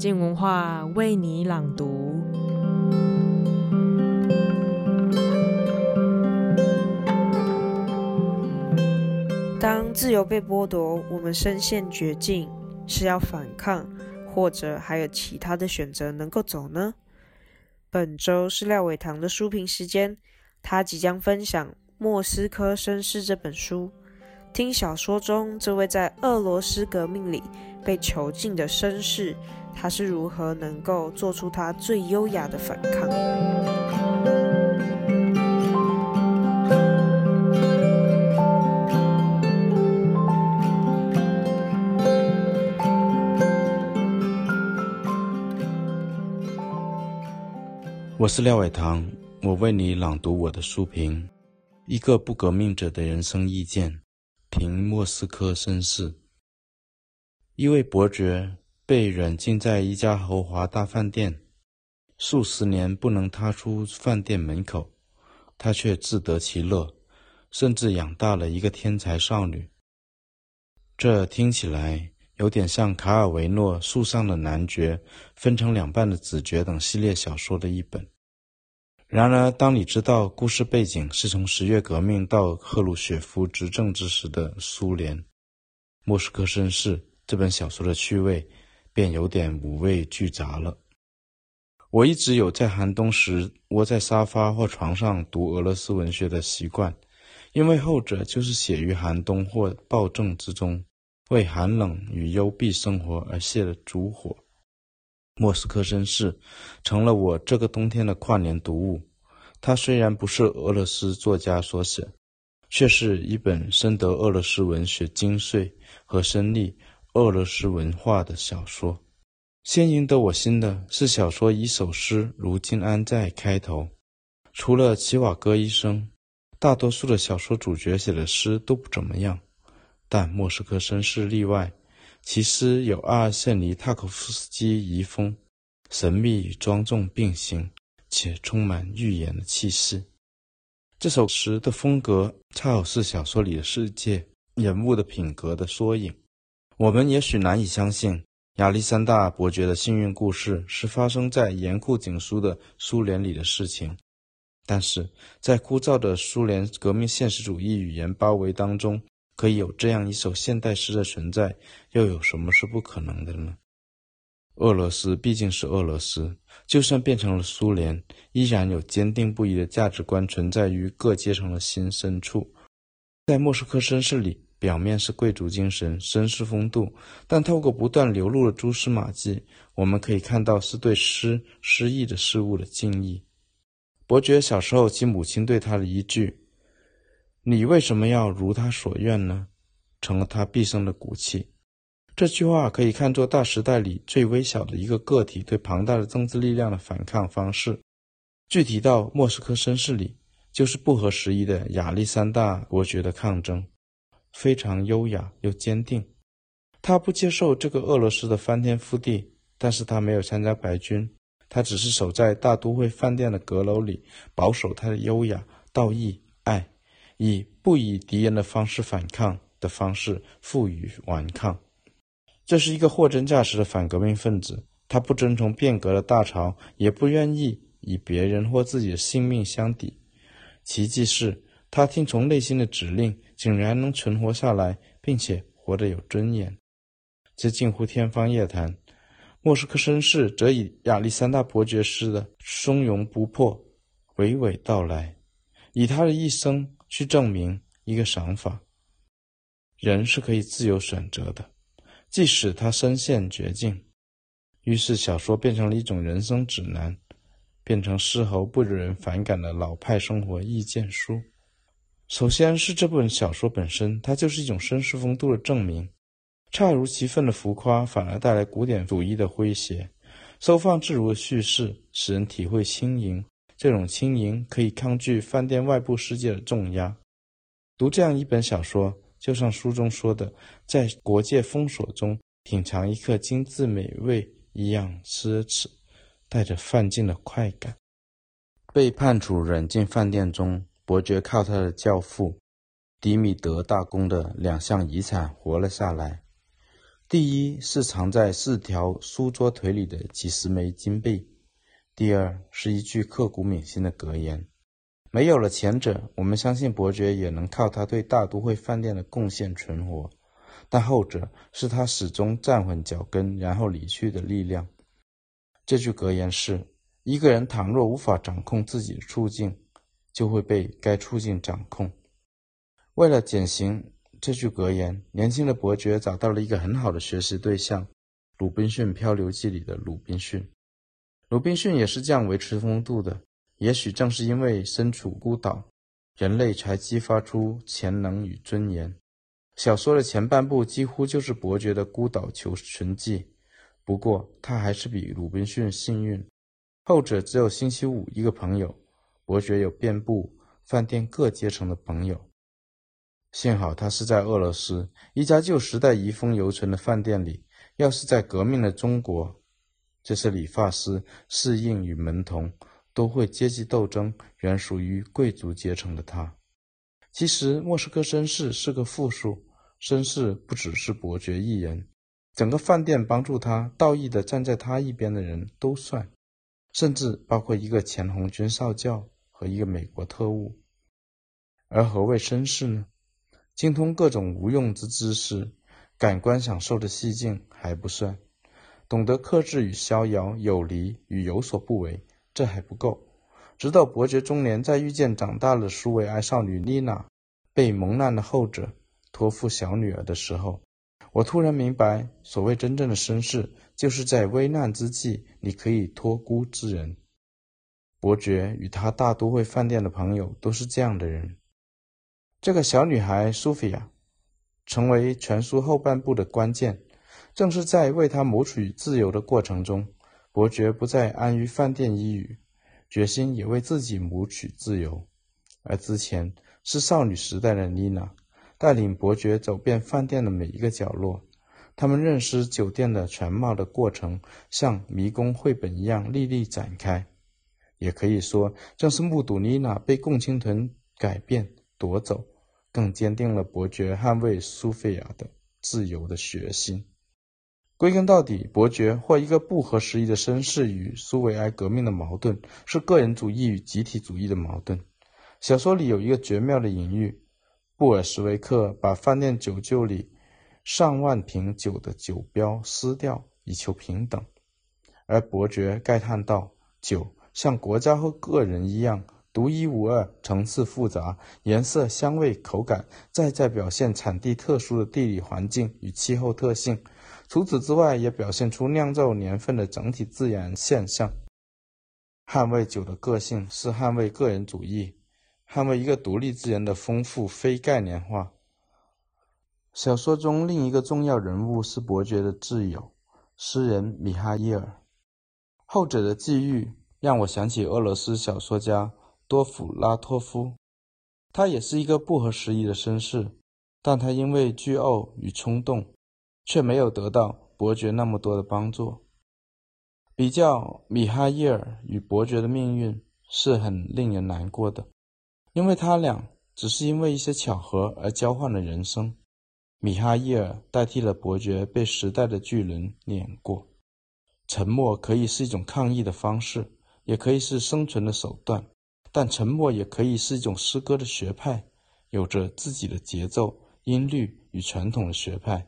静文化为你朗读。当自由被剥夺，我们深陷绝境，是要反抗，或者还有其他的选择能够走呢？本周是廖伟棠的书评时间，他即将分享《莫斯科绅士》这本书。听小说中这位在俄罗斯革命里被囚禁的绅士，他是如何能够做出他最优雅的反抗？我是廖伟棠，我为你朗读我的书评：一个不革命者的人生意见。评莫斯科绅士，一位伯爵被软禁在一家豪华大饭店，数十年不能踏出饭店门口，他却自得其乐，甚至养大了一个天才少女。这听起来有点像卡尔维诺《树上的男爵》分成两半的子爵等系列小说的一本。然而，当你知道故事背景是从十月革命到赫鲁雪夫执政之时的苏联，《莫斯科绅士》这本小说的趣味便有点五味俱杂了。我一直有在寒冬时窝在沙发或床上读俄罗斯文学的习惯，因为后者就是写于寒冬或暴政之中，为寒冷与幽闭生活而泄了烛火。莫斯科绅士成了我这个冬天的跨年读物。它虽然不是俄罗斯作家所写，却是一本深得俄罗斯文学精髓和深腻俄罗斯文化的小说。先赢得我心的是小说一首诗如今安在开头。除了齐瓦戈医生，大多数的小说主角写的诗都不怎么样，但莫斯科绅士例外。其诗有阿尔谢尼·塔可夫斯基遗风，神秘与庄重并行，且充满预言的气势。这首诗的风格恰好是小说里的世界人物的品格的缩影。我们也许难以相信亚历山大伯爵的幸运故事是发生在严酷紧缩的苏联里的事情，但是在枯燥的苏联革命现实主义语言包围当中。可以有这样一首现代诗的存在，又有什么是不可能的呢？俄罗斯毕竟是俄罗斯，就算变成了苏联，依然有坚定不移的价值观存在于各阶层的心深处。在莫斯科绅士里，表面是贵族精神、绅士风度，但透过不断流露的蛛丝马迹，我们可以看到是对诗、诗意的事物的敬意。伯爵小时候，其母亲对他的一句。你为什么要如他所愿呢？成了他毕生的骨气。这句话可以看作大时代里最微小的一个个体对庞大的政治力量的反抗方式。具体到《莫斯科绅士》里，就是不合时宜的亚历山大伯爵的抗争，非常优雅又坚定。他不接受这个俄罗斯的翻天覆地，但是他没有参加白军，他只是守在大都会饭店的阁楼里，保守他的优雅、道义、爱。以不以敌人的方式反抗的方式赋予顽抗，这是一个货真价实的反革命分子。他不遵从变革的大潮，也不愿意以别人或自己的性命相抵。奇迹是他听从内心的指令，竟然能存活下来，并且活得有尊严，这近乎天方夜谭。莫斯科绅士则以亚历山大伯爵式的从容不迫娓娓道来，以他的一生。去证明一个想法：人是可以自由选择的，即使他身陷绝境。于是，小说变成了一种人生指南，变成丝毫不惹人反感的老派生活意见书。首先是这本小说本身，它就是一种绅士风度的证明。恰如其分的浮夸，反而带来古典主义的诙谐；收放自如的叙事，使人体会轻盈。这种轻盈可以抗拒饭店外部世界的重压。读这样一本小说，就像书中说的，在国界封锁中品尝一刻精致美味一样奢侈，带着犯贱的快感。被判处软禁饭店中，伯爵靠他的教父迪米德大公的两项遗产活了下来。第一是藏在四条书桌腿里的几十枚金币，第二是一句刻骨铭心的格言。没有了前者，我们相信伯爵也能靠他对大都会饭店的贡献存活，但后者是他始终站稳脚跟然后离去的力量。这句格言是：一个人倘若无法掌控自己的处境，就会被该处境掌控。为了减刑这句格言，年轻的伯爵找到了一个很好的学习对象——《鲁滨逊漂流记》里的鲁滨逊。鲁滨逊也是这样维持风度的。也许正是因为身处孤岛，人类才激发出潜能与尊严。小说的前半部几乎就是伯爵的孤岛求存记，不过他还是比鲁滨逊幸运，后者只有星期五一个朋友，伯爵有遍布饭店各阶层的朋友。幸好他是在俄罗斯一家旧时代遗风犹存的饭店里，要是在革命的中国，这些理发师、侍应与门童。都会阶级斗争，原属于贵族阶层的他。其实莫斯科绅士是个复数，绅士不只是伯爵一人，整个饭店帮助他、道义的站在他一边的人都算，甚至包括一个前红军少将和一个美国特务。而何谓绅士呢？精通各种无用之知识，感官享受的细境还不算，懂得克制与逍遥，有礼与有所不为。这还不够，直到伯爵中年，在遇见长大了苏维埃少女丽娜，被蒙难的后者托付小女儿的时候，我突然明白，所谓真正的绅士，就是在危难之际你可以托孤之人。伯爵与他大都会饭店的朋友都是这样的人。这个小女孩苏菲亚，成为全书后半部的关键，正是在为她谋取自由的过程中。伯爵不再安于饭店一隅，决心也为自己谋取自由。而之前是少女时代的妮娜，带领伯爵走遍饭店的每一个角落。他们认识酒店的全貌的过程，像迷宫绘本一样历历展开。也可以说，正是目睹妮娜被共青团改变夺走，更坚定了伯爵捍卫苏菲亚的自由的决心。归根到底，伯爵或一个不合时宜的绅士与苏维埃革命的矛盾，是个人主义与集体主义的矛盾。小说里有一个绝妙的隐喻：布尔什维克把饭店酒窖里上万瓶酒的酒标撕掉，以求平等；而伯爵慨叹道：“酒像国家和个人一样，独一无二，层次复杂，颜色、香味、口感，再再表现产地特殊的地理环境与气候特性。”除此之外，也表现出酿造年份的整体自然现象。捍卫酒的个性是捍卫个人主义，捍卫一个独立之人的丰富非概念化。小说中另一个重要人物是伯爵的挚友，诗人米哈伊尔。后者的际遇让我想起俄罗斯小说家多弗拉托夫，他也是一个不合时宜的绅士，但他因为倨傲与冲动。却没有得到伯爵那么多的帮助。比较米哈伊尔与伯爵的命运是很令人难过的，因为他俩只是因为一些巧合而交换了人生。米哈伊尔代替了伯爵，被时代的巨轮碾过。沉默可以是一种抗议的方式，也可以是生存的手段，但沉默也可以是一种诗歌的学派，有着自己的节奏、音律与传统的学派。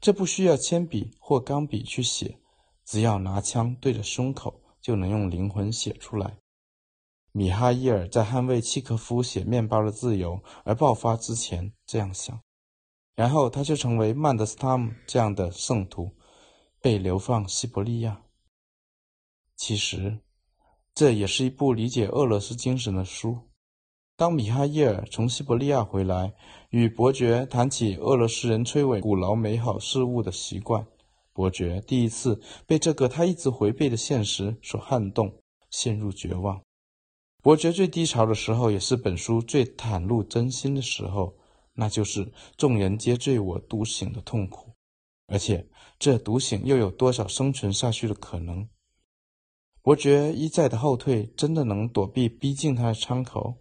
这不需要铅笔或钢笔去写，只要拿枪对着胸口，就能用灵魂写出来。米哈伊尔在捍卫契诃夫写面包的自由而爆发之前这样想，然后他就成为曼德斯塔姆这样的圣徒，被流放西伯利亚。其实，这也是一部理解俄罗斯精神的书。当米哈伊尔从西伯利亚回来，与伯爵谈起俄罗斯人摧毁古老美好事物的习惯，伯爵第一次被这个他一直回避的现实所撼动，陷入绝望。伯爵最低潮的时候，也是本书最袒露真心的时候，那就是众人皆醉我独醒的痛苦。而且，这独醒又有多少生存下去的可能？伯爵一再的后退，真的能躲避逼近他的枪口？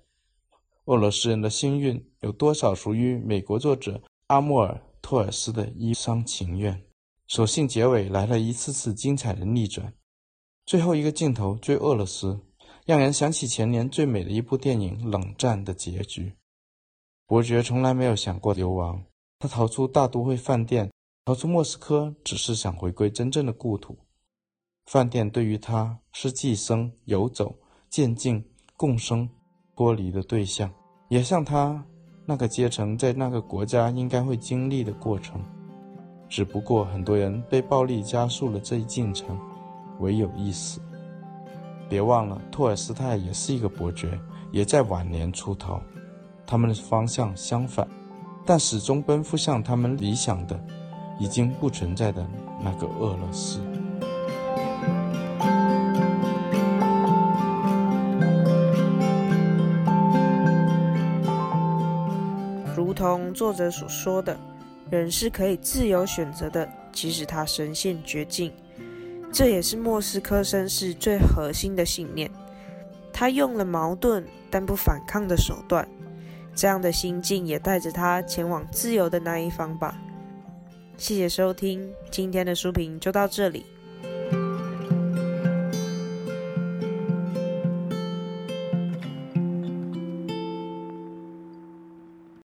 俄罗斯人的幸运有多少属于美国作者阿莫尔·托尔斯的一厢情愿？所幸结尾来了一次次精彩的逆转，最后一个镜头追俄罗斯，让人想起前年最美的一部电影《冷战》的结局。伯爵从来没有想过流亡，他逃出大都会饭店，逃出莫斯科，只是想回归真正的故土。饭店对于他是寄生、游走、渐进、共生、脱离的对象，也像他那个阶层在那个国家应该会经历的过程。只不过很多人被暴力加速了这一进程，唯有一死。别忘了，托尔斯泰也是一个伯爵，也在晚年出逃。他们的方向相反，但始终奔赴向他们理想的、已经不存在的那个俄罗斯。同作者所说的。人是可以自由选择的，即使他身陷绝境。这也是莫斯科绅士最核心的信念。他用了矛盾但不反抗的手段，这样的心境也带着他前往自由的那一方吧。谢谢收听，今天的书评就到这里。